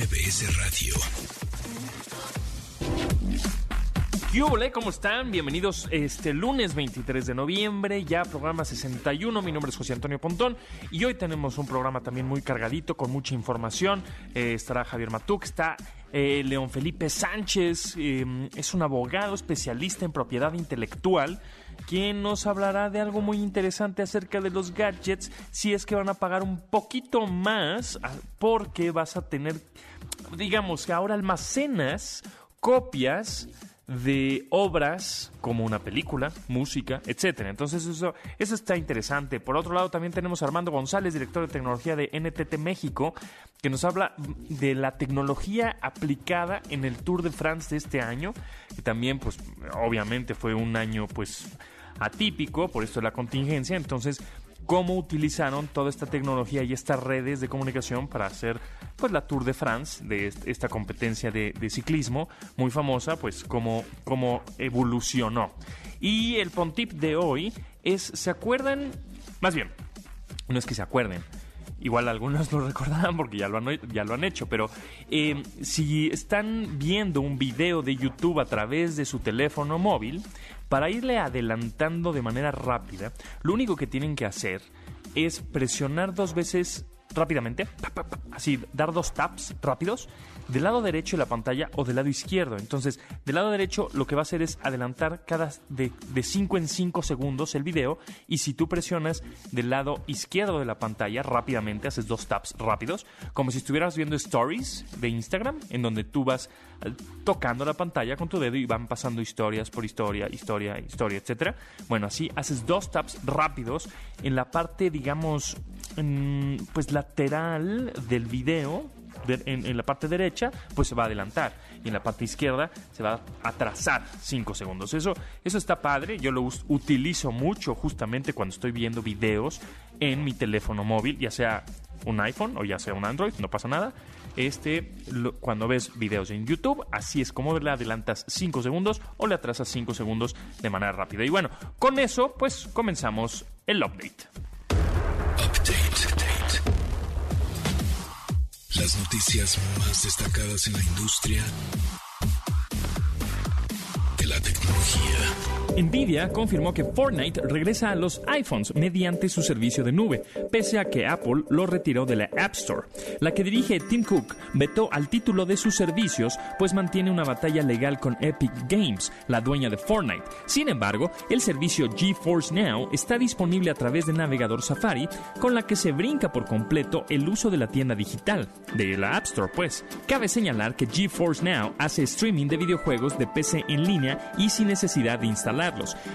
MBS Radio. ¿Qué ¿Cómo están? Bienvenidos este lunes 23 de noviembre, ya programa 61. Mi nombre es José Antonio Pontón y hoy tenemos un programa también muy cargadito con mucha información. Eh, estará Javier Matuk, está eh, León Felipe Sánchez, eh, es un abogado especialista en propiedad intelectual quien nos hablará de algo muy interesante acerca de los gadgets si es que van a pagar un poquito más ah, porque vas a tener, digamos que ahora almacenas copias de obras como una película, música, etcétera. Entonces eso, eso está interesante. Por otro lado, también tenemos a Armando González, director de tecnología de NTT México, que nos habla de la tecnología aplicada en el Tour de France de este año, que también, pues, obviamente fue un año, pues, atípico, por esto la contingencia. Entonces, cómo utilizaron toda esta tecnología y estas redes de comunicación para hacer pues la Tour de France de esta competencia de, ciclismo muy famosa, pues cómo, cómo evolucionó. Y el Pontip de hoy es, ¿se acuerdan? Más bien, no es que se acuerden, Igual algunos lo recordarán porque ya lo han, ya lo han hecho, pero eh, si están viendo un video de YouTube a través de su teléfono móvil, para irle adelantando de manera rápida, lo único que tienen que hacer es presionar dos veces rápidamente, así dar dos taps rápidos del lado derecho de la pantalla o del lado izquierdo. Entonces, del lado derecho lo que va a hacer es adelantar cada de 5 en 5 segundos el video y si tú presionas del lado izquierdo de la pantalla rápidamente, haces dos taps rápidos, como si estuvieras viendo stories de Instagram, en donde tú vas tocando la pantalla con tu dedo y van pasando historias por historia, historia, historia, etcétera. Bueno, así haces dos taps rápidos en la parte, digamos, pues lateral del video en, la parte derecha, pues se va a adelantar. Y en la parte izquierda se va a atrasar 5 segundos. Eso, eso está padre. Yo lo utilizo mucho justamente cuando estoy viendo videos en mi teléfono móvil, ya sea un iPhone o ya sea un Android, no pasa nada. Este, cuando ves videos en YouTube, así es como le adelantas 5 segundos o le atrasas 5 segundos de manera rápida. Y bueno, con eso, pues comenzamos el update. Las noticias más destacadas en la industria de la tecnología. Nvidia confirmó que Fortnite regresa a los iPhones mediante su servicio de nube, pese a que Apple lo retiró de la App Store. La que dirige Tim Cook vetó al título de sus servicios, pues mantiene una batalla legal con Epic Games, la dueña de Fortnite. Sin embargo, el servicio GeForce Now está disponible a través del navegador Safari, con la que se brinca por completo el uso de la tienda digital, de la App Store, pues. Cabe señalar que GeForce Now hace streaming de videojuegos de PC en línea y sin necesidad de instalar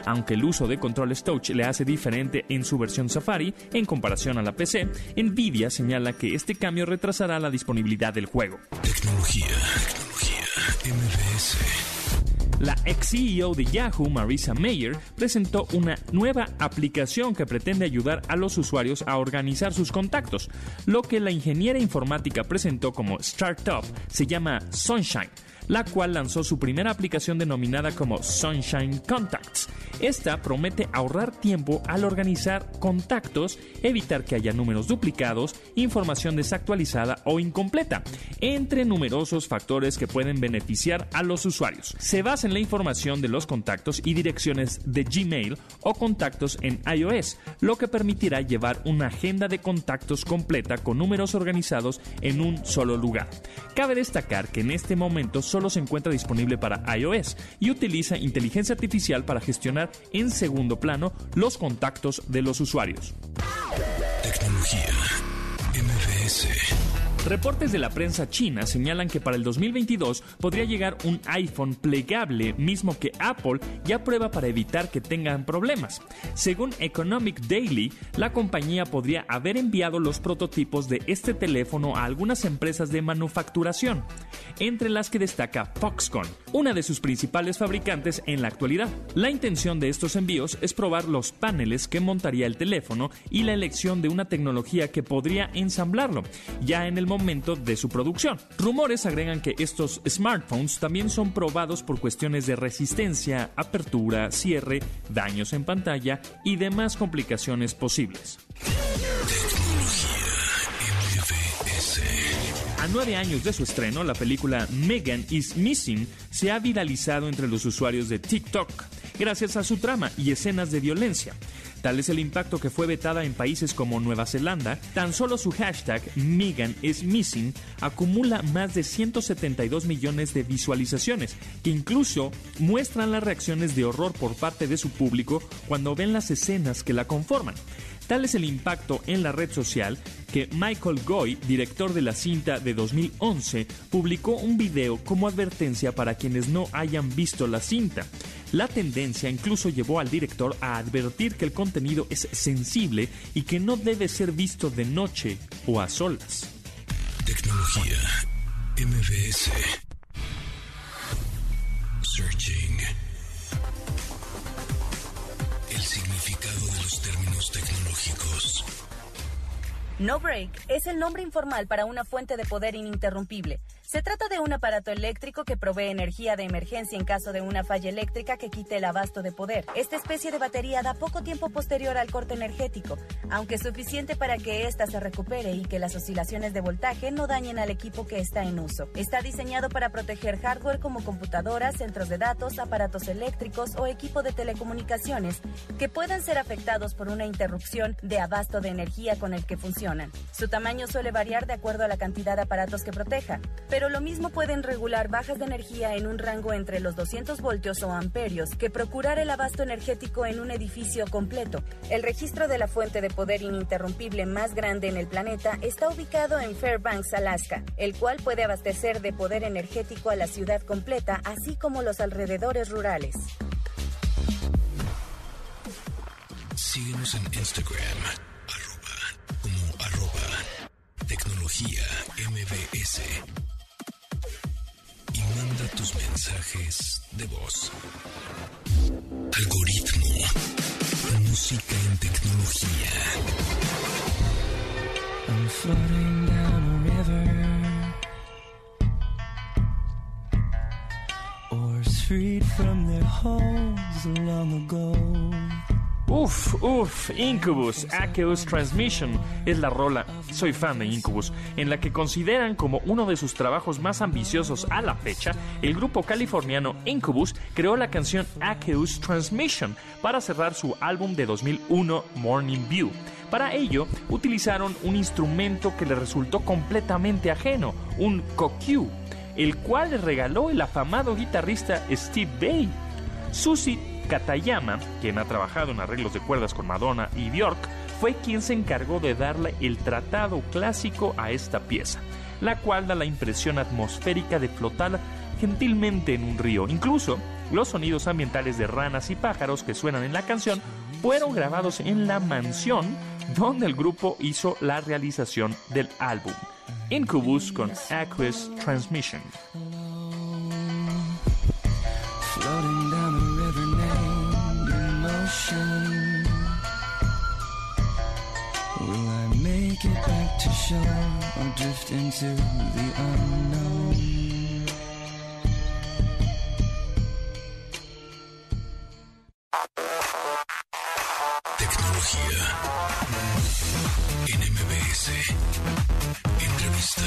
aunque el uso de controles touch le hace diferente en su versión Safari en comparación a la PC, Nvidia señala que este cambio retrasará la disponibilidad del juego. Tecnología, La ex CEO de Yahoo, Marisa Mayer, presentó una nueva aplicación que pretende ayudar a los usuarios a organizar sus contactos. Lo que la ingeniera informática presentó como startup se llama Sunshine la cual lanzó su primera aplicación denominada como Sunshine Contacts. Esta promete ahorrar tiempo al organizar contactos, evitar que haya números duplicados, información desactualizada o incompleta, entre numerosos factores que pueden beneficiar a los usuarios. Se basa en la información de los contactos y direcciones de Gmail o contactos en iOS, lo que permitirá llevar una agenda de contactos completa con números organizados en un solo lugar. Cabe destacar que en este momento solo se encuentra disponible para iOS y utiliza inteligencia artificial para gestionar en segundo plano los contactos de los usuarios. Tecnología. Reportes de la prensa china señalan que para el 2022 podría llegar un iPhone plegable, mismo que Apple ya prueba para evitar que tengan problemas. Según Economic Daily, la compañía podría haber enviado los prototipos de este teléfono a algunas empresas de manufacturación, entre las que destaca Foxconn, una de sus principales fabricantes en la actualidad. La intención de estos envíos es probar los paneles que montaría el teléfono y la elección de una tecnología que podría ensamblarlo, ya en el de su producción. Rumores agregan que estos smartphones también son probados por cuestiones de resistencia, apertura, cierre, daños en pantalla y demás complicaciones posibles. A nueve años de su estreno, la película Megan is Missing se ha viralizado entre los usuarios de TikTok gracias a su trama y escenas de violencia. Tal es el impacto que fue vetada en países como Nueva Zelanda, tan solo su hashtag Megan is Missing acumula más de 172 millones de visualizaciones, que incluso muestran las reacciones de horror por parte de su público cuando ven las escenas que la conforman. Tal es el impacto en la red social que Michael Goy, director de la cinta de 2011, publicó un video como advertencia para quienes no hayan visto la cinta. La tendencia incluso llevó al director a advertir que el contenido es sensible y que no debe ser visto de noche o a solas. Tecnología MBS. Searching. El significado de los términos tecnológicos. No Break es el nombre informal para una fuente de poder ininterrumpible se trata de un aparato eléctrico que provee energía de emergencia en caso de una falla eléctrica que quite el abasto de poder. Esta especie de batería da poco tiempo posterior al corte energético, aunque suficiente para que ésta se recupere y que las oscilaciones de voltaje no dañen al equipo que está en uso. Está diseñado para proteger hardware como computadoras, centros de datos, aparatos eléctricos o equipo de telecomunicaciones que puedan ser afectados por una interrupción de abasto de energía con el que funcionan. Su tamaño suele variar de acuerdo a la cantidad de aparatos que proteja, pero lo mismo pueden regular bajas de energía en un rango entre los 200 voltios o amperios que procurar el abasto energético en un edificio completo. El registro de la fuente de poder ininterrumpible más grande en el planeta está ubicado en Fairbanks, Alaska, el cual puede abastecer de poder energético a la ciudad completa, así como los alrededores rurales. Síguenos en Instagram, como arroba tecnología MBS manda tus mensajes de voz. Algoritmo. Música en tecnología. I'm floating down a river. Oars freed from their holes long ago. Uf, uf, Incubus, Akeus Transmission es la rola, soy fan de Incubus, en la que consideran como uno de sus trabajos más ambiciosos a la fecha, el grupo californiano Incubus creó la canción Akeus Transmission para cerrar su álbum de 2001 Morning View. Para ello, utilizaron un instrumento que le resultó completamente ajeno, un kokyu, el cual le regaló el afamado guitarrista Steve Bay. Susie Katayama, quien ha trabajado en arreglos de cuerdas con Madonna y Bjork, fue quien se encargó de darle el tratado clásico a esta pieza, la cual da la impresión atmosférica de flotar gentilmente en un río. Incluso los sonidos ambientales de ranas y pájaros que suenan en la canción fueron grabados en la mansión donde el grupo hizo la realización del álbum. Incubus con Aqueous Transmission. It back to shore or drift into the unknown? Tecnología en MBS. Entrevista.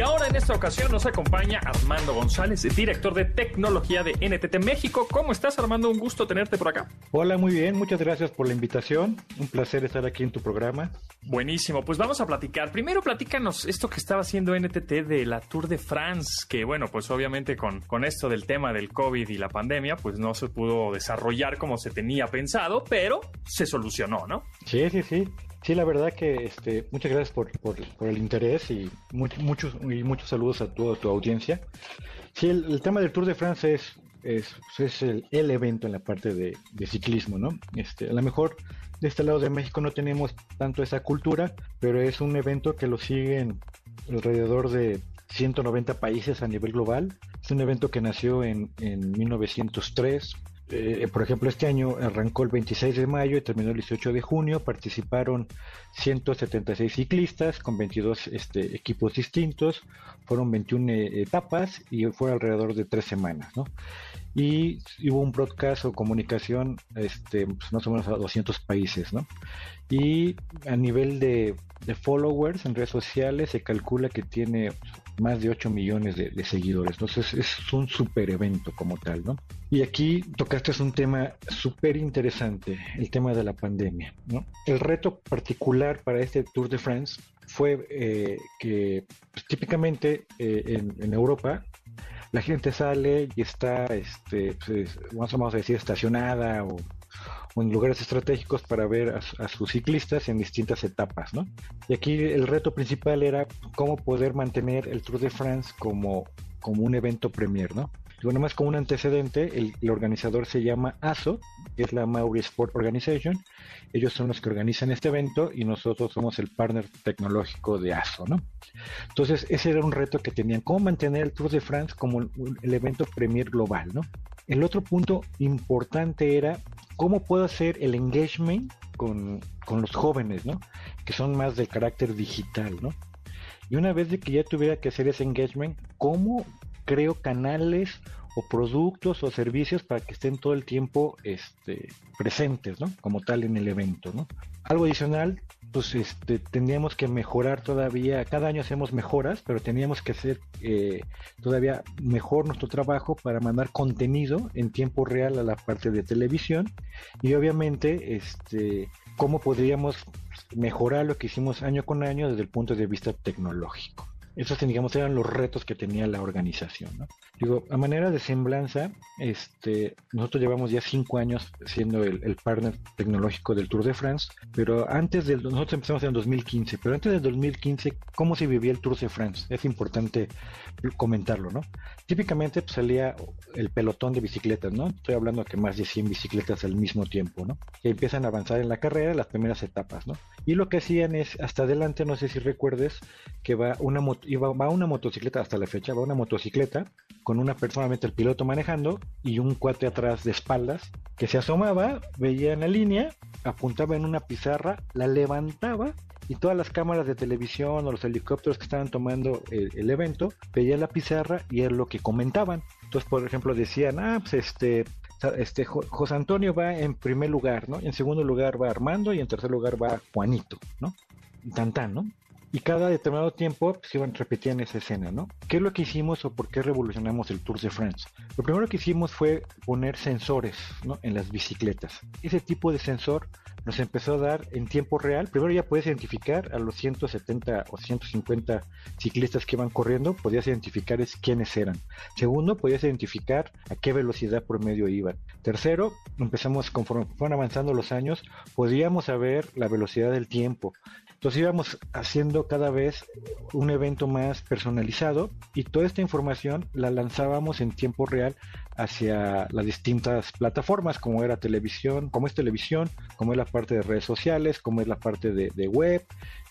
Y ahora en esta ocasión nos acompaña Armando González, director de tecnología de NTT México. ¿Cómo estás Armando? Un gusto tenerte por acá. Hola, muy bien. Muchas gracias por la invitación. Un placer estar aquí en tu programa. Buenísimo. Pues vamos a platicar. Primero platícanos esto que estaba haciendo NTT de la Tour de France, que bueno, pues obviamente con, con esto del tema del COVID y la pandemia, pues no se pudo desarrollar como se tenía pensado, pero se solucionó, ¿no? Sí, sí, sí. Sí, la verdad que este, muchas gracias por, por, el interés y muchos, y muchos saludos a toda tu audiencia. Sí, el, tema del Tour de France es, es, es el, el, evento en la parte de, de, ciclismo, ¿no? Este, a lo mejor de este lado de México no tenemos tanto esa cultura, pero es un evento que lo siguen alrededor de 190 países a nivel global. Es un evento que nació en, en 1903 eh, por ejemplo, este año arrancó el 26 de mayo y terminó el 18 de junio. Participaron 176 ciclistas con 22 este, equipos distintos. Fueron 21 eh, etapas y fue alrededor de tres semanas. ¿no? Y hubo un broadcast o comunicación este, pues, más o menos a 200 países. ¿no? Y a nivel de, followers en redes sociales se calcula que tiene más de 8 millones de, seguidores. Entonces es un super evento como tal, ¿no? Y aquí tocaste un tema súper interesante, el tema de la pandemia, ¿no? El reto particular para este Tour de France fue eh, que pues, típicamente eh, en, Europa la gente sale y está, este, pues, vamos a decir, estacionada o o en lugares estratégicos para ver a, sus ciclistas en distintas etapas, ¿no? Y aquí el reto principal era cómo poder mantener el Tour de France como, como un evento premier, ¿no? Y bueno, más como un antecedente, el, organizador se llama ASO, que es la Mauri Sport Organization. Ellos son los que organizan este evento y nosotros somos el partner tecnológico de ASO, ¿no? Entonces, ese era un reto que tenían, cómo mantener el Tour de France como el evento premier global, ¿no? El otro punto importante era cómo puedo hacer el engagement con, los jóvenes, ¿no? Que son más del carácter digital, ¿no? Y una vez de que ya tuviera que hacer ese engagement, ¿cómo creo canales o productos o servicios para que estén todo el tiempo este, presentes, ¿no? Como tal en el evento, ¿no? Algo adicional, pues este, teníamos que mejorar todavía, cada año hacemos mejoras, pero teníamos que hacer eh, todavía mejor nuestro trabajo para mandar contenido en tiempo real a la parte de televisión y obviamente este, cómo podríamos mejorar lo que hicimos año con año desde el punto de vista tecnológico. Esos, digamos, eran los retos que tenía la organización. ¿no? Digo, a manera de semblanza, este, nosotros llevamos ya cinco años siendo el, partner tecnológico del Tour de France, pero antes del, nosotros empezamos en 2015, pero antes del 2015, ¿cómo se vivía el Tour de France? Es importante comentarlo, ¿no? Típicamente pues, salía el pelotón de bicicletas, ¿no? Estoy hablando que más de 100 bicicletas al mismo tiempo, ¿no? Que empiezan a avanzar en la carrera, las primeras etapas, ¿no? Y lo que hacían es, hasta adelante, no sé si recuerdes, que va una, va una motocicleta, hasta la fecha, va una motocicleta con una persona, el piloto manejando y un cuate atrás de espaldas que se asomaba, veía en la línea, apuntaba en una pizarra, la levantaba y todas las cámaras de televisión o los helicópteros que estaban tomando el, evento veían la pizarra y es lo que comentaban. Entonces, por ejemplo, decían, ah, pues este, este José Antonio va en primer lugar, ¿no? En segundo lugar va Armando y en tercer lugar va Juanito, ¿no? Tan tan, ¿no? Y cada determinado tiempo se iban repitiendo esa escena, ¿no? ¿Qué es lo que hicimos o por qué revolucionamos el Tour de France? Lo primero que hicimos fue poner sensores ¿no? en las bicicletas. Ese tipo de sensor nos empezó a dar en tiempo real. Primero ya puedes identificar a los 170 o 150 ciclistas que iban corriendo, podías identificar quiénes eran. Segundo, podías identificar a qué velocidad promedio iban. Tercero, empezamos conforme fueron avanzando los años, podíamos saber la velocidad del tiempo, entonces íbamos haciendo cada vez un evento más personalizado y toda esta información la lanzábamos en tiempo real hacia las distintas plataformas, como era televisión, como es televisión, como es la parte de redes sociales, como es la parte de, web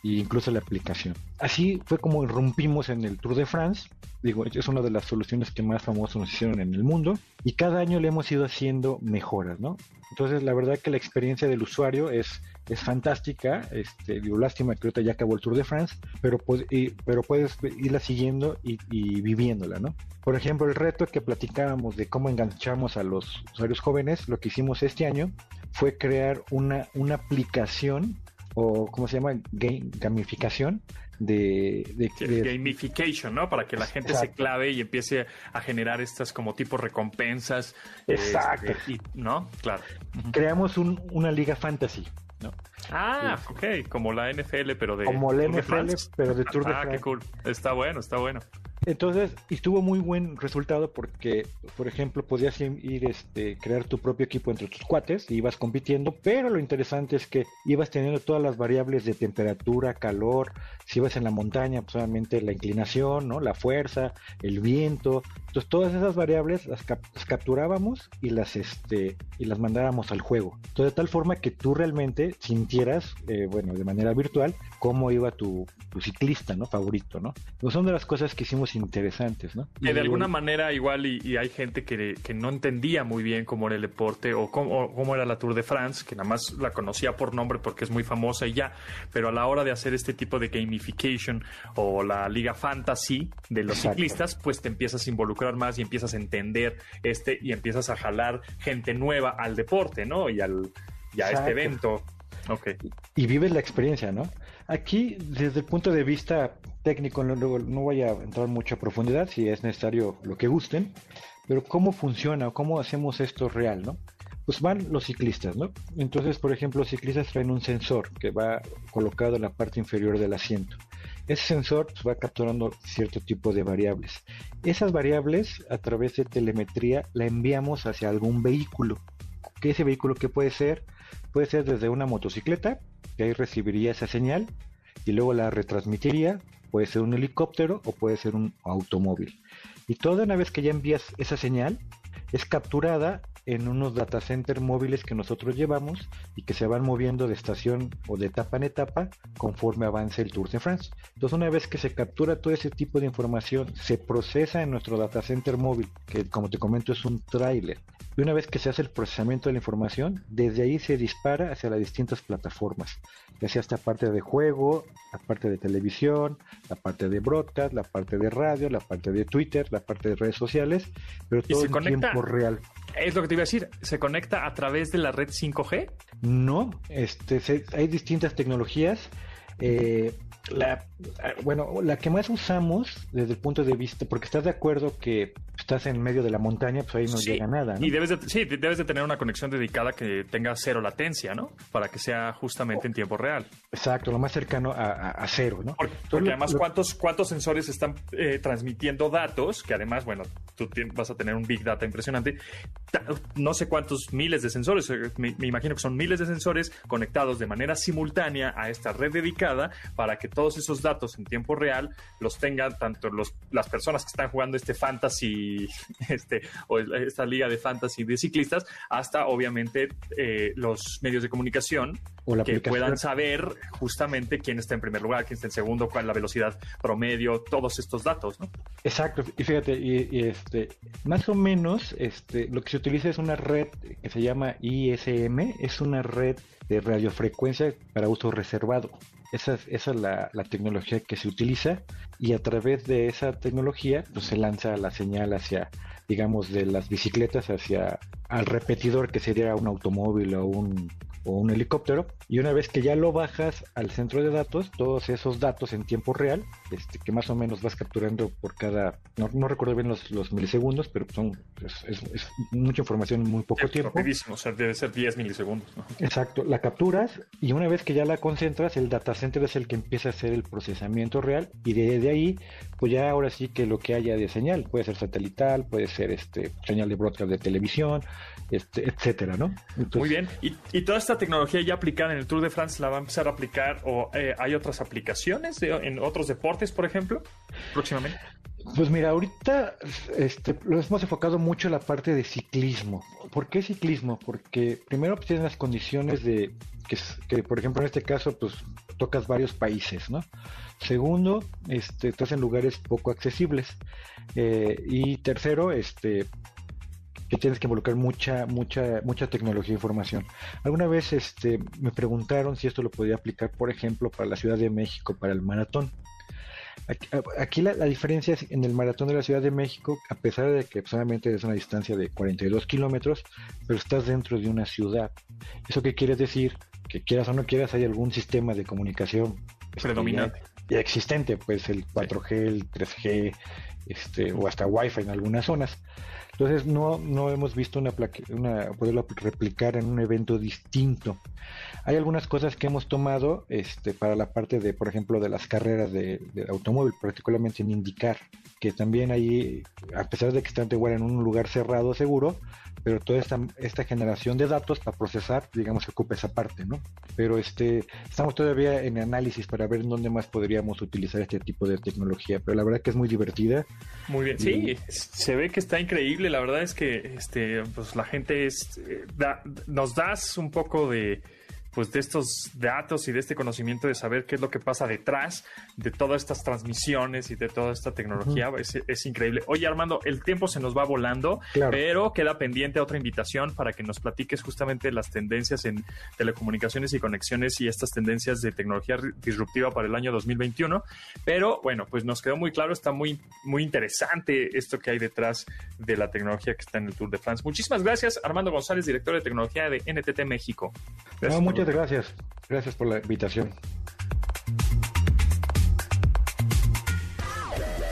e incluso la aplicación. Así fue como irrumpimos en el Tour de France. Digo, es una de las soluciones que más famosos nos hicieron en el mundo y cada año le hemos ido haciendo mejoras, ¿no? Entonces, la verdad que la experiencia del usuario es es fantástica. Este, digo, lástima que ahorita ya acabó el Tour de France, pero, pero puedes irla siguiendo y, viviéndola, ¿no? Por ejemplo, el reto que platicábamos de cómo enganchamos a los usuarios jóvenes, lo que hicimos este año fue crear una, una aplicación o ¿cómo se llama? gamificación de, gamification, ¿no? Para que la gente se clave y empiece a generar estas como tipo recompensas. Exacto. Este, ¿No? Claro. Creamos una liga fantasy. Ah, ok, como la NFL, pero de. Como la NFL, pero de Tour de Ah, qué cool. Está bueno, está bueno. Entonces, estuvo muy buen resultado porque, por ejemplo, podías ir, este, crear tu propio equipo entre tus cuates y ibas compitiendo, pero lo interesante es que ibas teniendo todas las variables de temperatura, calor, si ibas en la montaña, pues obviamente la inclinación, ¿no? La fuerza, el viento. Entonces, todas esas variables las, capturábamos y las, este, y las mandábamos al juego. Entonces, de tal forma que tú realmente sintieras, eh, bueno, de manera virtual, cómo iba tu, ciclista, ¿no? Favorito, ¿no? Pues son de las cosas que hicimos interesantes, ¿no? Que de alguna manera igual y, hay gente que, no entendía muy bien cómo era el deporte o cómo, cómo, era la Tour de France, que nada más la conocía por nombre porque es muy famosa y ya, pero a la hora de hacer este tipo de gamification o la liga fantasy de los ciclistas, pues te empiezas a involucrar más y empiezas a entender este y empiezas a jalar gente nueva al deporte, ¿no? Y al y a este evento. Okay. Y, vives la experiencia, ¿no? Aquí, desde el punto de vista técnico, no, no voy a entrar mucho a profundidad, si es necesario lo que gusten, pero cómo funciona o cómo hacemos esto real, ¿no? Pues van los ciclistas, ¿no? Entonces, por ejemplo, los ciclistas traen un sensor que va colocado en la parte inferior del asiento. Ese sensor pues, va capturando cierto tipo de variables. Esas variables, a través de telemetría, la enviamos hacia algún vehículo. ¿Qué ese vehículo qué puede ser? Puede ser desde una motocicleta, que ahí recibiría esa señal y luego la retransmitiría. Puede ser un helicóptero o puede ser un automóvil. Y toda una vez que ya envías esa señal, es capturada en unos data center móviles que nosotros llevamos y que se van moviendo de estación o de etapa en etapa conforme avance el Tour de France. Entonces una vez que se captura todo ese tipo de información, se procesa en nuestro data center móvil, que como te comento es un tráiler. Y una vez que se hace el procesamiento de la información, desde ahí se dispara hacia las distintas plataformas, ya sea esta parte de juego, la parte de televisión, la parte de broadcast, la parte de radio, la parte de Twitter, la parte de redes sociales, pero todo en tiempo real. Es lo que te iba a decir, ¿se conecta a través de la red 5G? No, este, hay distintas tecnologías. Eh, la, bueno, la que más usamos desde el punto de vista, porque estás de acuerdo que estás en medio de la montaña, pues ahí no llega nada. Y debes de, sí, debes de tener una conexión dedicada que tenga cero latencia, ¿no? Para que sea justamente en tiempo real. Exacto, lo más cercano a, cero, ¿no? Porque, además, ¿cuántos, ¿cuántos sensores están eh, transmitiendo datos? Que además, bueno, tú vas a tener un big data impresionante. No sé cuántos miles de sensores, eh, me, me imagino que son miles de sensores conectados de manera simultánea a esta red dedicada para que todos esos datos en tiempo real los tengan tanto los, las personas que están jugando este fantasy, este, o esta liga de fantasy de ciclistas, hasta obviamente eh, los medios de comunicación que puedan saber justamente quién está en primer lugar, quién está en segundo, cuál es la velocidad promedio, todos estos datos, ¿no? Exacto, y fíjate, y, este, más o menos, este, lo que se utiliza es una red que se llama ISM, es una red de radiofrecuencia para uso reservado. Esa es, esa es la, tecnología que se utiliza y a través de esa tecnología pues, se lanza la señal hacia, digamos, de las bicicletas hacia al repetidor que sería un automóvil o un o un helicóptero y una vez que ya lo bajas al centro de datos, todos esos datos en tiempo real, este, que más o menos vas capturando por cada, no, recuerdo bien los, los, milisegundos, pero son es, mucha información en muy poco tiempo. o sea, debe ser 10 milisegundos. Exacto, la capturas y una vez que ya la concentras, el data center es el que empieza a hacer el procesamiento real y de, ahí, pues ya ahora sí que lo que haya de señal, puede ser satelital, puede ser este señal de broadcast de televisión, este, etcétera, ¿no? Muy bien, y, y toda esta tecnología ya aplicada en el Tour de France la va a empezar a aplicar o eh, hay otras aplicaciones en otros deportes, por ejemplo, próximamente? Pues mira, ahorita este, lo hemos enfocado mucho en la parte de ciclismo. ¿Por qué ciclismo? Porque primero pues, tienes las condiciones de que, por ejemplo, en este caso, pues tocas varios países, ¿no? Segundo, este, estás en lugares poco accesibles. Eh, y tercero, este, que tienes que involucrar mucha, mucha, mucha tecnología e información. Alguna vez este, me preguntaron si esto lo podía aplicar, por ejemplo, para la Ciudad de México, para el maratón. Aquí, la, diferencia es en el maratón de la Ciudad de México, a pesar de que solamente es una distancia de 42 kilómetros, pero estás dentro de una ciudad. ¿Eso qué quiere decir? Que quieras o no quieras, hay algún sistema de comunicación predominante ya existente, pues el 4G, el 3G, este, o hasta Wi-Fi en algunas zonas. Entonces no, no hemos visto una, una poderlo replicar en un evento distinto. Hay algunas cosas que hemos tomado este, para la parte de, por ejemplo, de las carreras de, automóvil, particularmente en indicar que también ahí, a pesar de que están igual en un lugar cerrado, seguro, pero toda esta, esta generación de datos para procesar, digamos, se ocupa esa parte, ¿no? Pero este, estamos todavía en análisis para ver en dónde más podríamos utilizar este tipo de tecnología, pero la verdad que es muy divertida. Muy bien, sí, se ve que está increíble, la verdad es que este, pues la gente es, eh, nos das un poco de pues de estos datos y de este conocimiento de saber qué es lo que pasa detrás de todas estas transmisiones y de toda esta tecnología es, increíble. Oye Armando, el tiempo se nos va volando, pero queda pendiente otra invitación para que nos platiques justamente las tendencias en telecomunicaciones y conexiones y estas tendencias de tecnología disruptiva para el año 2021. Pero bueno, pues nos quedó muy claro, está muy, muy interesante esto que hay detrás de la tecnología que está en el Tour de France. Muchísimas gracias, Armando González, director de tecnología de NTT México. Gracias muchas gracias. Gracias por la invitación.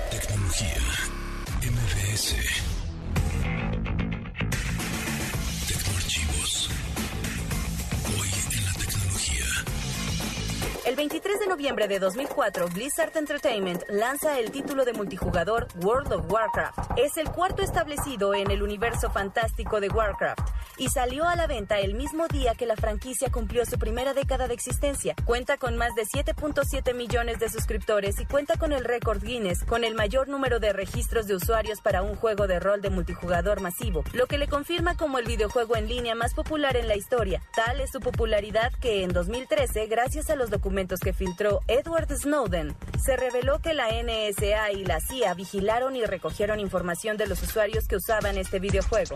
Tecnología. Tecnoarchivos. Hoy en la tecnología. El 23 de noviembre de 2004, Blizzard Entertainment lanza el título de multijugador World of Warcraft. Es el cuarto establecido en el universo fantástico de Warcraft y salió a la venta el mismo día que la franquicia cumplió su primera década de existencia. Cuenta con más de 7.7 millones de suscriptores y cuenta con el récord Guinness con el mayor número de registros de usuarios para un juego de rol de multijugador masivo, lo que le confirma como el videojuego en línea más popular en la historia. Tal es su popularidad que en 2013, gracias a los documentos que filtró Edward Snowden, se reveló que la NSA y la CIA vigilaron y recogieron información de los usuarios que usaban este videojuego.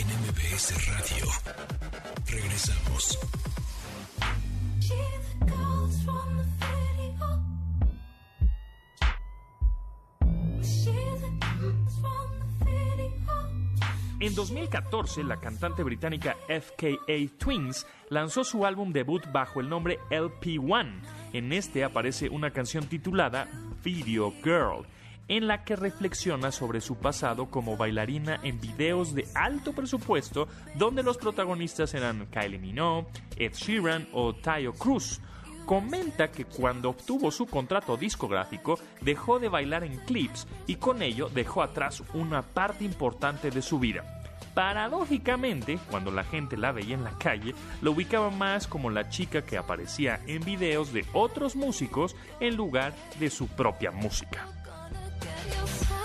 en MBS Radio. Regresamos. En 2014, la cantante británica FKA Twins lanzó su álbum debut bajo el nombre LP1. En este aparece una canción titulada Video Girl en la que reflexiona sobre su pasado como bailarina en videos de alto presupuesto donde los protagonistas eran Kylie Minogue, Ed Sheeran o Tayo Cruz. Comenta que cuando obtuvo su contrato discográfico dejó de bailar en clips y con ello dejó atrás una parte importante de su vida. Paradójicamente, cuando la gente la veía en la calle, lo ubicaba más como la chica que aparecía en videos de otros músicos en lugar de su propia música. Desde el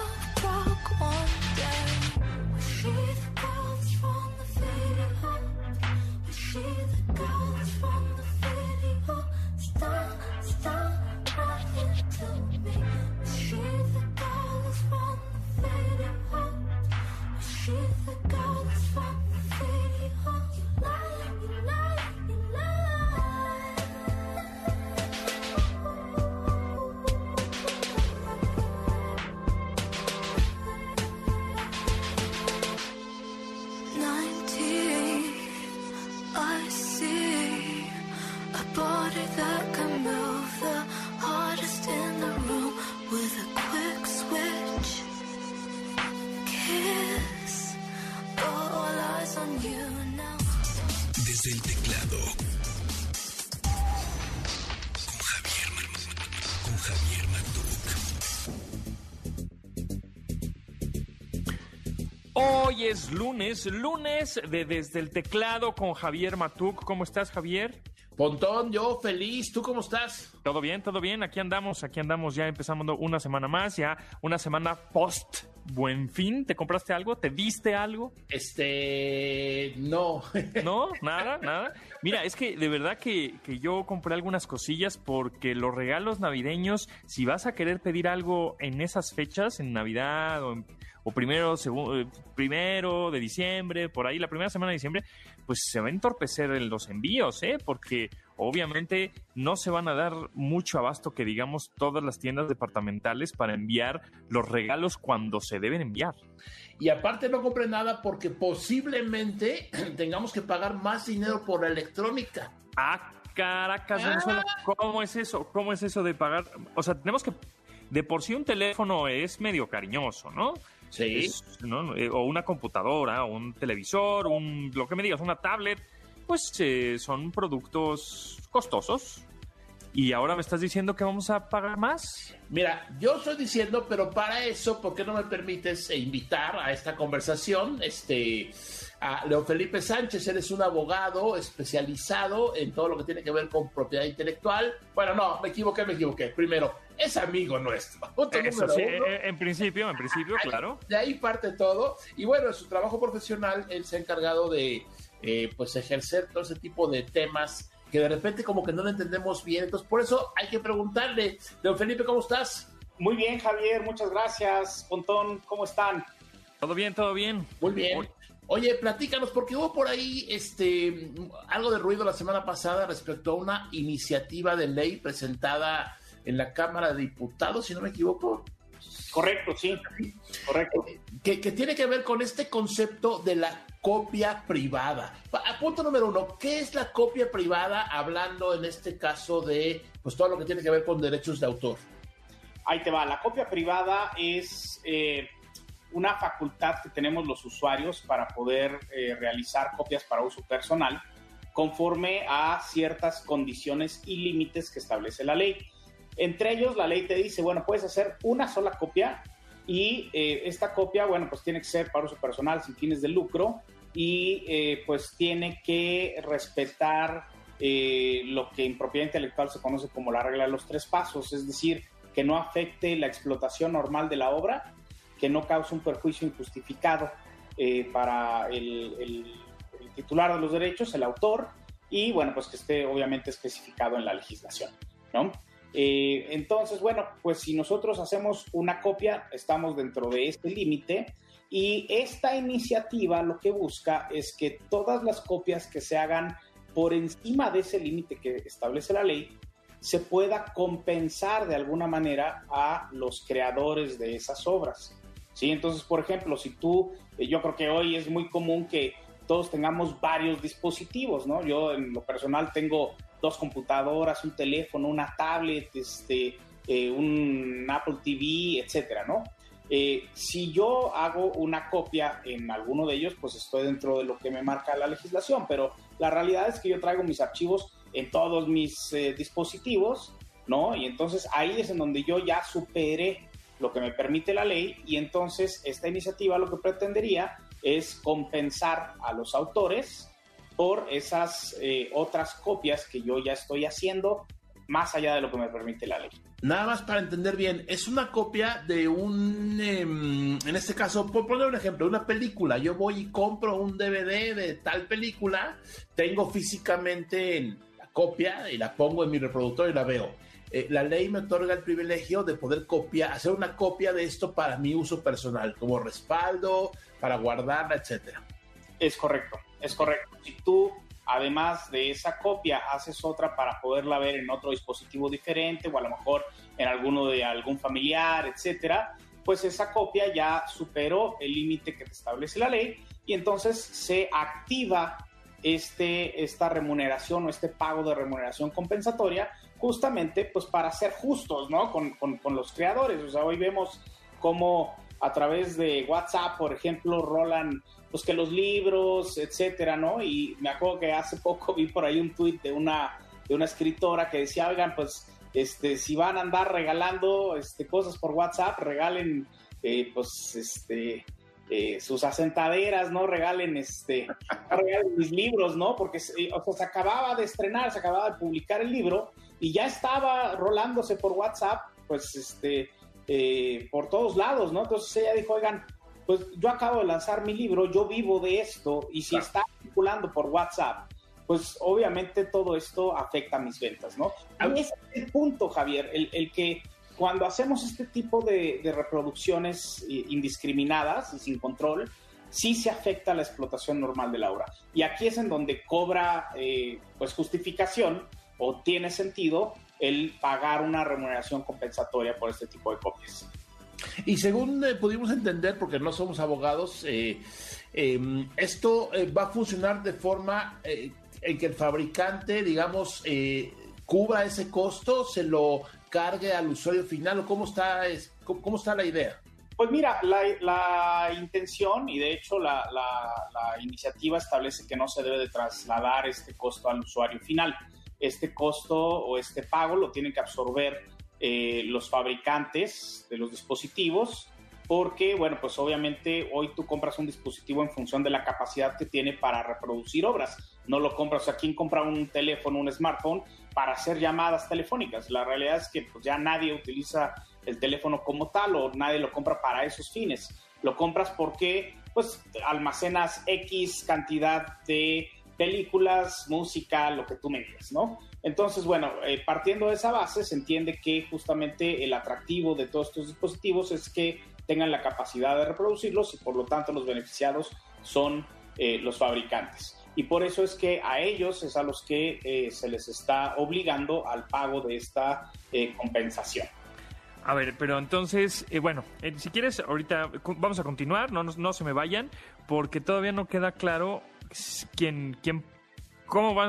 Hoy es lunes, lunes de Desde el teclado con Javier Matuk. ¿Cómo estás, Javier? Pontón, yo feliz, ¿tú cómo estás? Todo bien, todo bien, aquí andamos, aquí andamos, ya empezamos una semana más, ya una semana post buen fin. ¿Te compraste algo? ¿Te diste algo? Este, no. No, nada, nada. Mira, es que de verdad que, que yo compré algunas cosillas porque los regalos navideños, si vas a querer pedir algo en esas fechas, en Navidad o en o primero, segundo, eh, primero de diciembre, por ahí, la primera semana de diciembre, pues se va a entorpecer los envíos, ¿eh? Porque obviamente no se van a dar mucho abasto que digamos todas las tiendas departamentales para enviar los regalos cuando se deben enviar. Y aparte no compre nada porque posiblemente tengamos que pagar más dinero por la electrónica. Ah, caracas, ah. ¿cómo es eso? ¿Cómo es eso de pagar? O sea, tenemos que de por sí un teléfono es medio cariñoso, ¿no? Sí. Eh, o una computadora, o un televisor, un, lo que me digas, una tablet, pues eh, son productos costosos. ¿Y ahora me estás diciendo que vamos a pagar más? Mira, yo estoy diciendo, pero para eso, ¿por qué no me permites invitar a esta conversación este, a Leo Felipe Sánchez? Él es un abogado especializado en todo lo que tiene que ver con propiedad intelectual. Bueno, no, me equivoqué, me equivoqué. Primero, es amigo nuestro. Eso sí, eh, en principio, en principio, claro. De ahí parte todo. Y bueno, en su trabajo profesional, él se ha encargado de eh, pues ejercer todo ese tipo de temas que de repente como que no lo entendemos bien. Entonces, por eso hay que preguntarle. Don Felipe, ¿cómo estás? Muy bien, Javier, muchas gracias. Pontón, ¿cómo están? Todo bien, todo bien. Muy bien. Oye, platícanos, porque hubo por ahí este algo de ruido la semana pasada respecto a una iniciativa de ley presentada en la Cámara de Diputados, si no me equivoco. Correcto, sí, correcto. Que, que, tiene que ver con este concepto de la copia privada. A punto número uno, ¿qué es la copia privada hablando en este caso de pues todo lo que tiene que ver con derechos de autor? Ahí te va, la copia privada es eh, una facultad que tenemos los usuarios para poder eh, realizar copias para uso personal conforme a ciertas condiciones y límites que establece la ley. Entre ellos, la ley te dice, bueno, puedes hacer una sola copia y eh, esta copia, bueno, pues tiene que ser para uso personal sin fines de lucro y eh, pues tiene que respetar eh, lo que en propiedad intelectual se conoce como la regla de los tres pasos, es decir, que no afecte la explotación normal de la obra, que no cause un perjuicio injustificado para el, el titular de los derechos, el autor, y bueno, pues que esté obviamente especificado en la legislación, ¿no? Eh, entonces, bueno, pues si nosotros hacemos una copia, estamos dentro de este límite y esta iniciativa lo que busca es que todas las copias que se hagan por encima de ese límite que establece la ley, se pueda compensar de alguna manera a los creadores de esas obras. ¿Sí? Entonces, por ejemplo, si tú, eh, yo creo que hoy es muy común que todos tengamos varios dispositivos, ¿no? Yo en lo personal tengo dos computadoras, un teléfono, una tablet, este, eh, un Apple TV, etcétera, ¿no? Eh, si yo hago una copia en alguno de ellos, pues estoy dentro de lo que me marca la legislación, pero la realidad es que yo traigo mis archivos en todos mis eh, dispositivos, ¿no? Y entonces ahí es en donde yo ya superé lo que me permite la ley y entonces esta iniciativa lo que pretendería es compensar a los autores por esas eh, otras copias que yo ya estoy haciendo más allá de lo que me permite la ley. Nada más para entender bien, es una copia de un, em, en este caso, por poner un ejemplo, una película. Yo voy y compro un DVD de tal película, tengo físicamente la copia y la pongo en mi reproductor y la veo. Eh, la ley me otorga el privilegio de poder copiar, hacer una copia de esto para mi uso personal, como respaldo, para guardarla, etcétera. Es correcto, es correcto. Si tú, además de esa copia, haces otra para poderla ver en otro dispositivo diferente o a lo mejor en alguno de algún familiar, etcétera, pues esa copia ya superó el límite que te establece la ley y entonces se activa este, esta remuneración o este pago de remuneración compensatoria justamente pues para ser justos, ¿no? Con, con, con los creadores. O sea, hoy vemos cómo a través de WhatsApp, por ejemplo, rolan pues que los libros, etcétera, ¿no? Y me acuerdo que hace poco vi por ahí un tuit de una, de una escritora que decía, oigan, pues, este, si van a andar regalando este, cosas por WhatsApp, regalen, eh, pues, este, eh, sus asentaderas, ¿no? Regalen este, regalen mis libros, ¿no? Porque o sea, se acababa de estrenar, se acababa de publicar el libro y ya estaba rolándose por WhatsApp, pues este, eh, por todos lados, ¿no? Entonces ella dijo, oigan, pues yo acabo de lanzar mi libro, yo vivo de esto y si está circulando por WhatsApp, pues obviamente todo esto afecta a mis ventas, ¿no? A mí ese es el punto, Javier, el, que cuando hacemos este tipo de, reproducciones indiscriminadas y sin control, sí se afecta la explotación normal de la obra. Y aquí es en donde cobra eh, pues justificación o tiene sentido el pagar una remuneración compensatoria por este tipo de copias. Y según eh, pudimos entender, porque no somos abogados, eh, em, esto va a funcionar de forma en que el fabricante, digamos, eh, cubra ese costo, se lo cargue al usuario final o cómo está, cómo, está la idea? Pues mira, la, intención y de hecho la, iniciativa establece que no se debe de trasladar este costo al usuario final. Este costo o este pago lo tienen que absorber eh, los fabricantes de los dispositivos porque, bueno, pues obviamente hoy tú compras un dispositivo en función de la capacidad que tiene para reproducir obras. No lo compras, o sea, ¿quién compra un teléfono, un smartphone para hacer llamadas telefónicas? La realidad es que pues, ya nadie utiliza el teléfono como tal o nadie lo compra para esos fines. Lo compras porque, pues, almacenas X cantidad de películas, música, lo que tú me digas, ¿no? Entonces, bueno, eh, partiendo de esa base, se entiende que justamente el atractivo de todos estos dispositivos es que tengan la capacidad de reproducirlos y por lo tanto los beneficiados son eh, los fabricantes. Y por eso es que a ellos es a los que eh, se les está obligando al pago de esta compensación. A ver, pero entonces, bueno, si quieres, ahorita vamos a continuar, no, no, se me vayan, porque todavía no queda claro quién, quién ¿Cómo,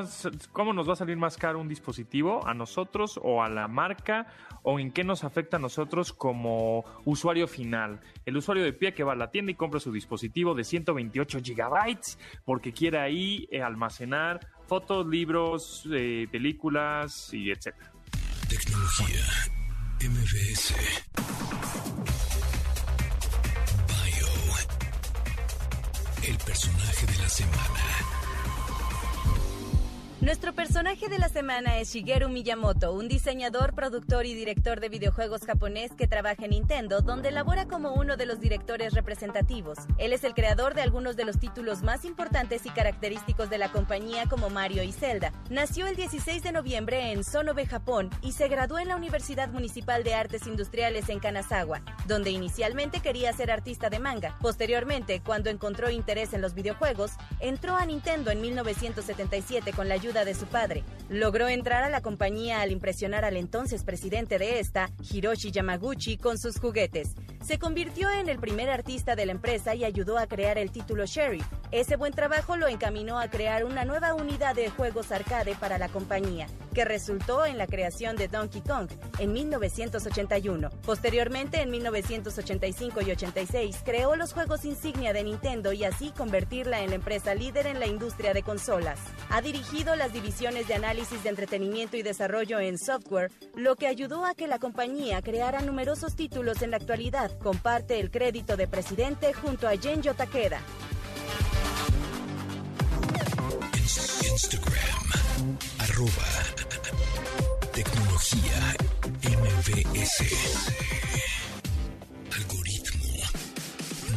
¿Cómo nos va a salir más caro un dispositivo? ¿A nosotros o a la marca? ¿O en qué nos afecta a nosotros como usuario final? El usuario de pie que va a la tienda y compra su dispositivo de 128 gigabytes porque quiere ahí eh, almacenar fotos, libros, eh, películas y etc. Tecnología MVS El personaje de la semana nuestro personaje de la semana es Shigeru Miyamoto, un diseñador, productor y director de videojuegos japonés que trabaja en Nintendo, donde labora como uno de los directores representativos. Él es el creador de algunos de los títulos más importantes y característicos de la compañía como Mario y Zelda. Nació el 16 de noviembre en Sonobe, Japón, y se graduó en la Universidad Municipal de Artes Industriales en Kanazawa, donde inicialmente quería ser artista de manga. Posteriormente, cuando encontró interés en los videojuegos, entró a Nintendo en 1977 con la ayuda de su padre. Logró entrar a la compañía al impresionar al entonces presidente de esta, Hiroshi Yamaguchi, con sus juguetes. Se convirtió en el primer artista de la empresa y ayudó a crear el título Sheriff. Ese buen trabajo lo encaminó a crear una nueva unidad de juegos arcade para la compañía, que resultó en la creación de Donkey Kong en 1981. Posteriormente, en 1985 y 86, creó los juegos insignia de Nintendo y así convertirla en la empresa líder en la industria de consolas. Ha dirigido las divisiones de análisis de entretenimiento y desarrollo en software, lo que ayudó a que la compañía creara numerosos títulos en la actualidad. Comparte el crédito de presidente junto a Genjo Takeda. Instagram, arroba, tecnología MVS. Algoritmo,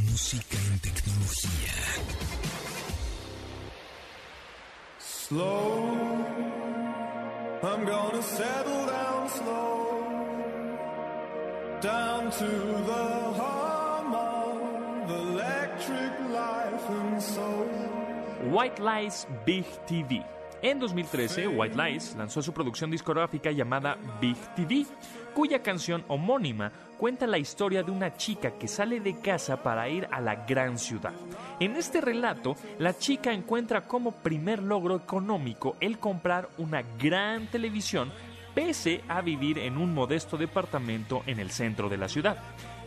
música en tecnología. Slow, I'm gonna settle down slow, down to the electric life and soul. White Lies Big TV. En 2013, White Lies lanzó su producción discográfica llamada Big TV, cuya canción homónima cuenta la historia de una chica que sale de casa para ir a la gran ciudad. En este relato, la chica encuentra como primer logro económico el comprar una gran televisión pese a vivir en un modesto departamento en el centro de la ciudad.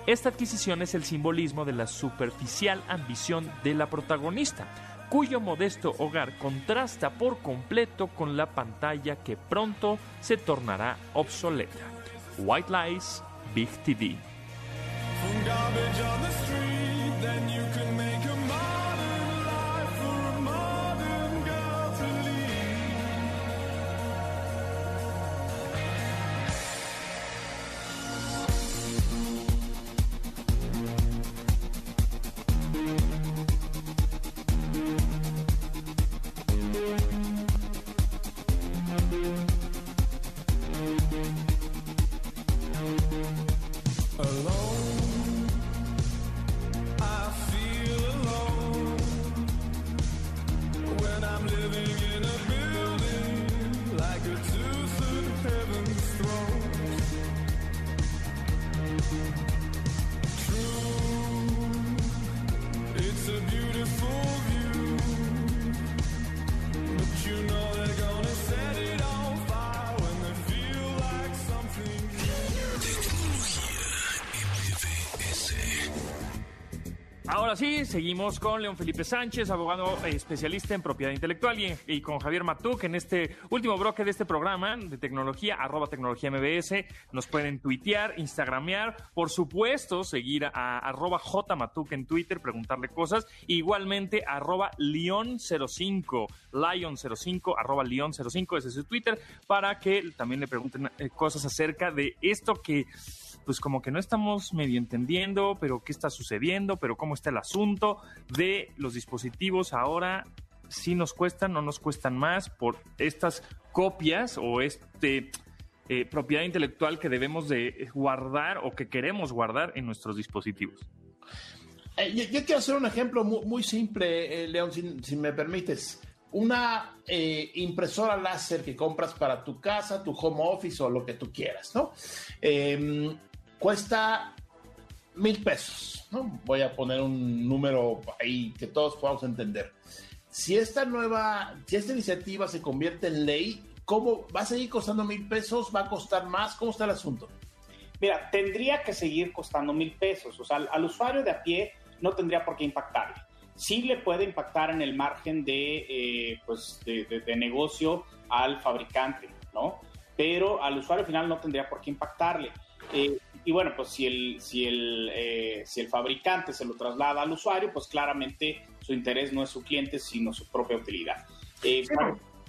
Esta adquisición es el simbolismo de la superficial ambición de la protagonista, cuyo modesto hogar contrasta por completo con la pantalla que pronto se tornará obsoleta. White Lies, Big TV. Ahora sí, seguimos con León Felipe Sánchez, abogado especialista en propiedad intelectual, y, con Javier Matuk en este último bloque de este programa de tecnología, arroba tecnología MBS. Nos pueden tuitear, instagramear, por supuesto, seguir a arroba jmatuk en Twitter, preguntarle cosas. Igualmente, arroba león05, lion05, arroba león05, ese es su Twitter, para que también le pregunten eh, cosas acerca de esto que pues como que no estamos medio entendiendo, pero qué está sucediendo, pero cómo está el asunto de los dispositivos ahora, si nos cuestan, no nos cuestan más por estas copias o este eh, propiedad intelectual que debemos de guardar o que queremos guardar en nuestros dispositivos. Eh, yo, quiero hacer un ejemplo muy, simple, eh, León, si, me permites una impresora láser que compras para tu casa, tu home office o lo que tú quieras, ¿no? Em, cuesta mil pesos, ¿no? Voy a poner un número ahí que todos podamos entender. Si esta nueva, si esta iniciativa se convierte en ley, ¿cómo va a seguir costando mil pesos? ¿Va a costar más? ¿Cómo está el asunto? Mira, tendría que seguir costando mil pesos. O sea, al, usuario de a pie no tendría por qué impactarle. Sí le puede impactar en el margen de, eh, pues de negocio al fabricante, ¿no? Pero al usuario final no tendría por qué impactarle. Eh, y bueno, pues si el, si, el, eh, si el fabricante se lo traslada al usuario, pues claramente su interés no es su cliente, sino su propia utilidad. Eh,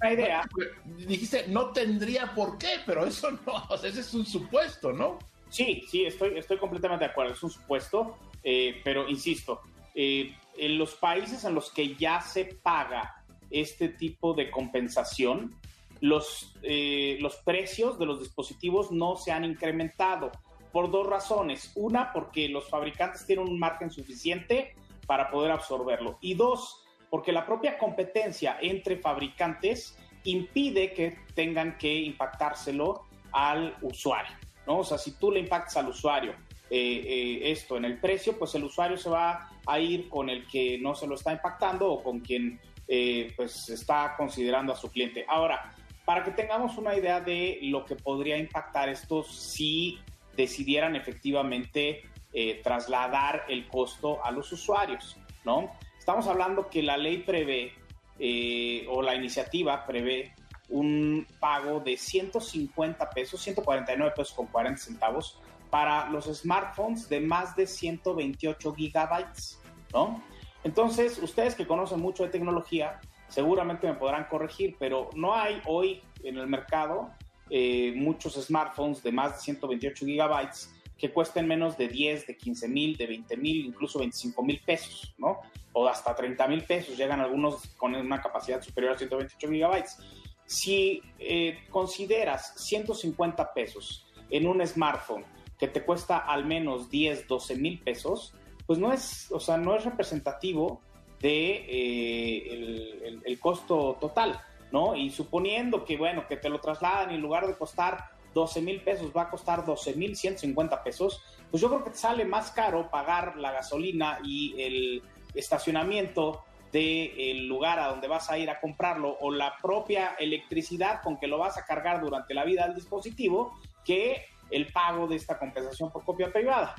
una idea. Dijiste, no tendría por qué, pero eso no, ese es un supuesto, ¿no? Sí, sí, estoy, estoy completamente de acuerdo, es un supuesto, eh, pero insisto, en los países en los que ya se paga este tipo de compensación, los, los precios de los dispositivos no se han incrementado por dos razones. Una, porque los fabricantes tienen un margen suficiente para poder absorberlo. Y dos, porque la propia competencia entre fabricantes impide que tengan que impactárselo al usuario. ¿no? O sea, si tú le impactas al usuario eh, eh, esto en el precio, pues el usuario se va a ir con el que no se lo está impactando o con quien eh, pues está considerando a su cliente. Ahora, para que tengamos una idea de lo que podría impactar esto si decidieran efectivamente eh, trasladar el costo a los usuarios, ¿no? Estamos hablando que la ley prevé eh, o la iniciativa prevé un pago de 150 pesos, 149 pesos con 40 centavos para los smartphones de más de 128 gigabytes, ¿no? Entonces, ustedes que conocen mucho de tecnología, seguramente me podrán corregir, pero no hay hoy en el mercado eh, muchos smartphones de más de 128 gigabytes que cuesten menos de 10, de 15 mil, de 20 mil, incluso 25 mil pesos, ¿no? O hasta 30 mil pesos, llegan algunos con una capacidad superior a 128 gigabytes. Si eh, consideras 150 pesos en un smartphone que te cuesta al menos 10, 12 mil pesos, pues no es, o sea, no es representativo de eh, el costo total. ¿No? Y suponiendo que, bueno, que te lo trasladan y en lugar de costar 12 mil pesos va a costar 12 mil 150 pesos, pues yo creo que te sale más caro pagar la gasolina y el estacionamiento del lugar a donde vas a ir a comprarlo o la propia electricidad con que lo vas a cargar durante la vida del dispositivo que el pago de esta compensación por copia privada.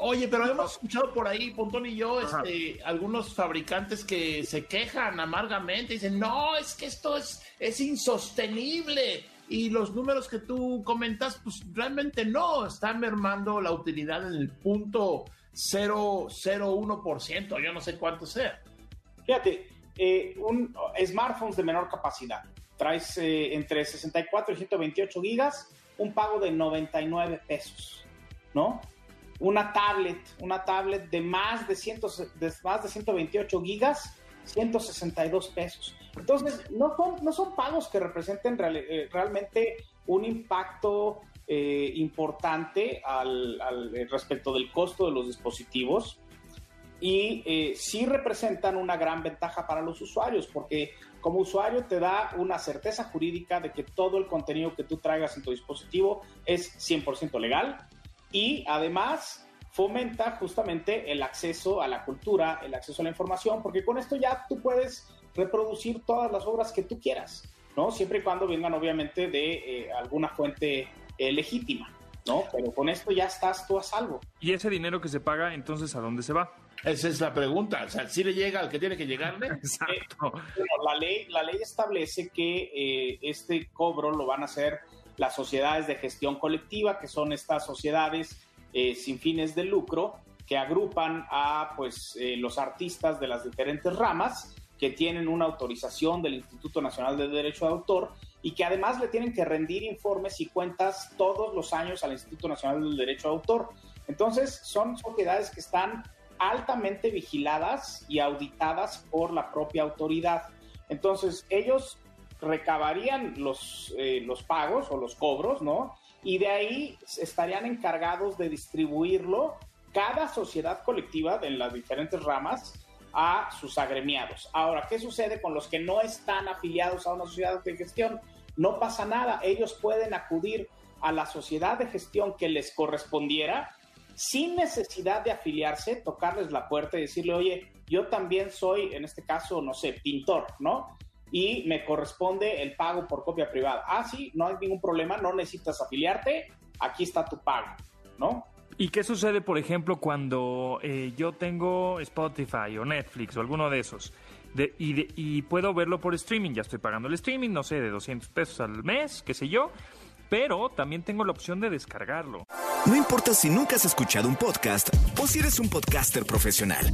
Oye, pero hemos escuchado por ahí, Pontón y yo, este, algunos fabricantes que se quejan amargamente, dicen, no, es que esto es, es insostenible. Y los números que tú comentas, pues realmente no, están mermando la utilidad en el punto 001%, yo no sé cuánto sea. Fíjate, eh, un, smartphones de menor capacidad, traes eh, entre 64 y 128 gigas, un pago de 99 pesos, ¿no? Una tablet, una tablet de más de, de más de 128 gigas, 162 pesos. Entonces, no son, no son pagos que representen eh, realmente un impacto eh, importante al, eh, respecto del costo de los dispositivos y sí representan una gran ventaja para los usuarios porque como usuario te da una certeza jurídica de que todo el contenido que tú traigas en tu dispositivo es 100% legal, y además fomenta justamente el acceso a la cultura, el acceso a la información, porque con esto ya tú puedes reproducir todas las obras que tú quieras, ¿no? Siempre y cuando vengan obviamente de eh, alguna fuente eh, legítima. ¿no? Pero con esto ya estás tú a salvo. ¿Y ese dinero que se paga, entonces, a dónde se va? Esa es la pregunta. O sea, ¿sí le llega al que tiene que llegarle? Exacto. Eh, la, ley, la ley establece que eh, este cobro lo van a hacer las sociedades de gestión colectiva, que son estas sociedades eh, sin fines de lucro que agrupan a pues, los artistas de las diferentes ramas que tienen una autorización del Instituto Nacional de Derecho de Autor y que además le tienen que rendir informes y cuentas todos los años al Instituto Nacional del Derecho de Autor. Entonces, son sociedades que están altamente vigiladas y auditadas por la propia autoridad. Entonces, ellos recabarían los, eh, los pagos o los cobros, ¿no? Y de ahí estarían encargados de distribuirlo cada sociedad colectiva en las diferentes ramas a sus agremiados. Ahora, ¿qué sucede con los que no están afiliados a una sociedad de gestión? No pasa nada, ellos pueden acudir a la sociedad de gestión que les correspondiera sin necesidad de afiliarse, tocarles la puerta y decirle, oye, yo también soy, en este caso, no sé, pintor, ¿no? Y me corresponde el pago por copia privada. Ah, sí, no hay ningún problema, no necesitas afiliarte, aquí está tu pago, ¿no? ¿Y qué sucede, por ejemplo, cuando eh, yo tengo Spotify o Netflix o alguno de esos? y, y, puedo verlo por streaming, ya estoy pagando el streaming, no sé, de 200 pesos al mes, qué sé yo, pero también tengo la opción de descargarlo. No importa si nunca has escuchado un podcast o si eres un podcaster profesional.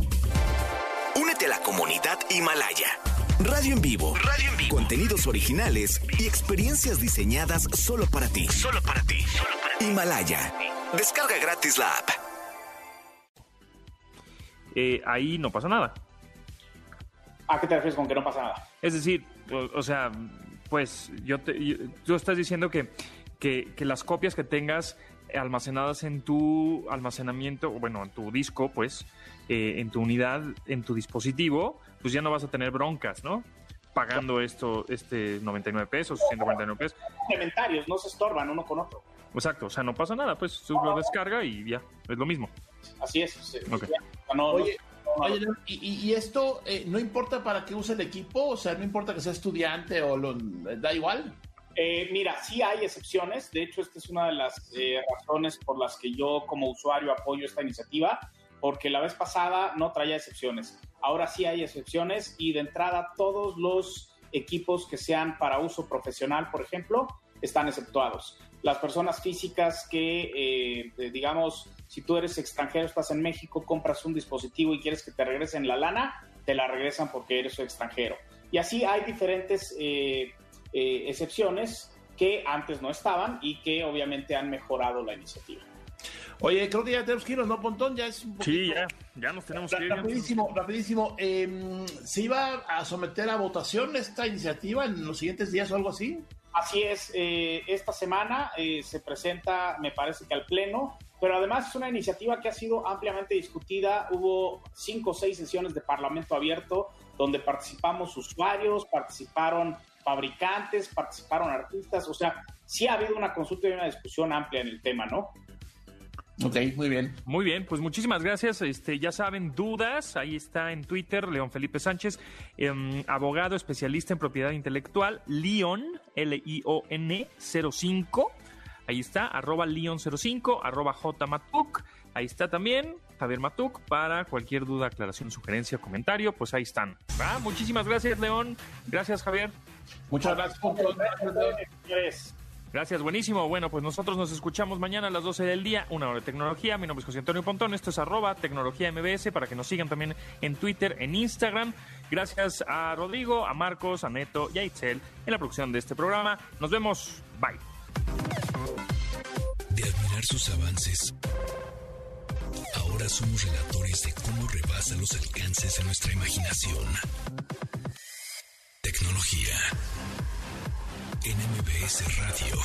Únete a la comunidad Himalaya. Radio en vivo. Radio en vivo. Contenidos originales y experiencias diseñadas solo para ti. Solo para ti. Solo para ti. Himalaya. Descarga gratis la app. Eh, ahí no pasa nada. ¿A qué te refieres con que no pasa nada? Es decir, o, sea, pues yo te, tú estás diciendo que, que, las copias que tengas almacenadas en tu almacenamiento, bueno, en tu disco, pues, eh, en tu unidad, en tu dispositivo, pues ya no vas a tener broncas, ¿no? Pagando esto, este 99 pesos, 149 pesos. Complementarios, no se estorban uno con otro. Exacto, o sea, no pasa nada, pues tú lo descarga y ya, es lo mismo. Así es. Oye, Oye, y, esto eh, no importa para qué use el equipo, o sea, no importa que sea estudiante o lo, da igual. Eh, mira, sí hay excepciones. De hecho, esta es una de las eh, razones por las que yo como usuario apoyo esta iniciativa, porque la vez pasada no traía excepciones. Ahora sí hay excepciones y de entrada todos los equipos que sean para uso profesional, por ejemplo, están exceptuados. Las personas físicas que, digamos, si tú eres extranjero, estás en México, compras un dispositivo y quieres que te regresen la lana, te la regresan porque eres extranjero. Y así hay diferentes eh, eh, excepciones que antes no estaban y que obviamente han mejorado la iniciativa. Oye, creo que ya tenemos que irnos, ¿no, Pontón? Ya es un poquito... Sí, ya, ya nos tenemos que ir. Rapidísimo, rapidísimo. Em, ¿Se iba a someter a votación esta iniciativa en los siguientes días o algo así? Así es, eh, esta semana se presenta, me parece que al Pleno, pero además es una iniciativa que ha sido ampliamente discutida. Hubo cinco o seis sesiones de Parlamento abierto donde participamos usuarios, participaron fabricantes, participaron artistas, o sea, sí ha habido una consulta y una discusión amplia en el tema, ¿no? Ok, muy bien. Muy bien, pues muchísimas gracias. Este, ya saben, dudas, ahí está en Twitter, León Felipe Sánchez, em, abogado especialista en propiedad intelectual, Leon, L-I-O-N 05 Ahí está, arroba leon05, arroba jmatuk. Ahí está también Javier Matuk para cualquier duda, aclaración, sugerencia, comentario. Pues ahí están. Muchísimas gracias, León. Gracias, Javier. Muchas gracias. Gracias, buenísimo. Bueno, pues nosotros nos escuchamos mañana a las 12 del día, una hora de tecnología. Mi nombre es José Antonio Pontón. Esto es arroba tecnología MBS para que nos sigan también en Twitter, en Instagram. Gracias a Rodrigo, a Marcos, a Neto y a Itzel en la producción de este programa. Nos vemos. Bye sus avances. Ahora somos relatores de cómo rebasa los alcances de nuestra imaginación. Tecnología en MBS Radio.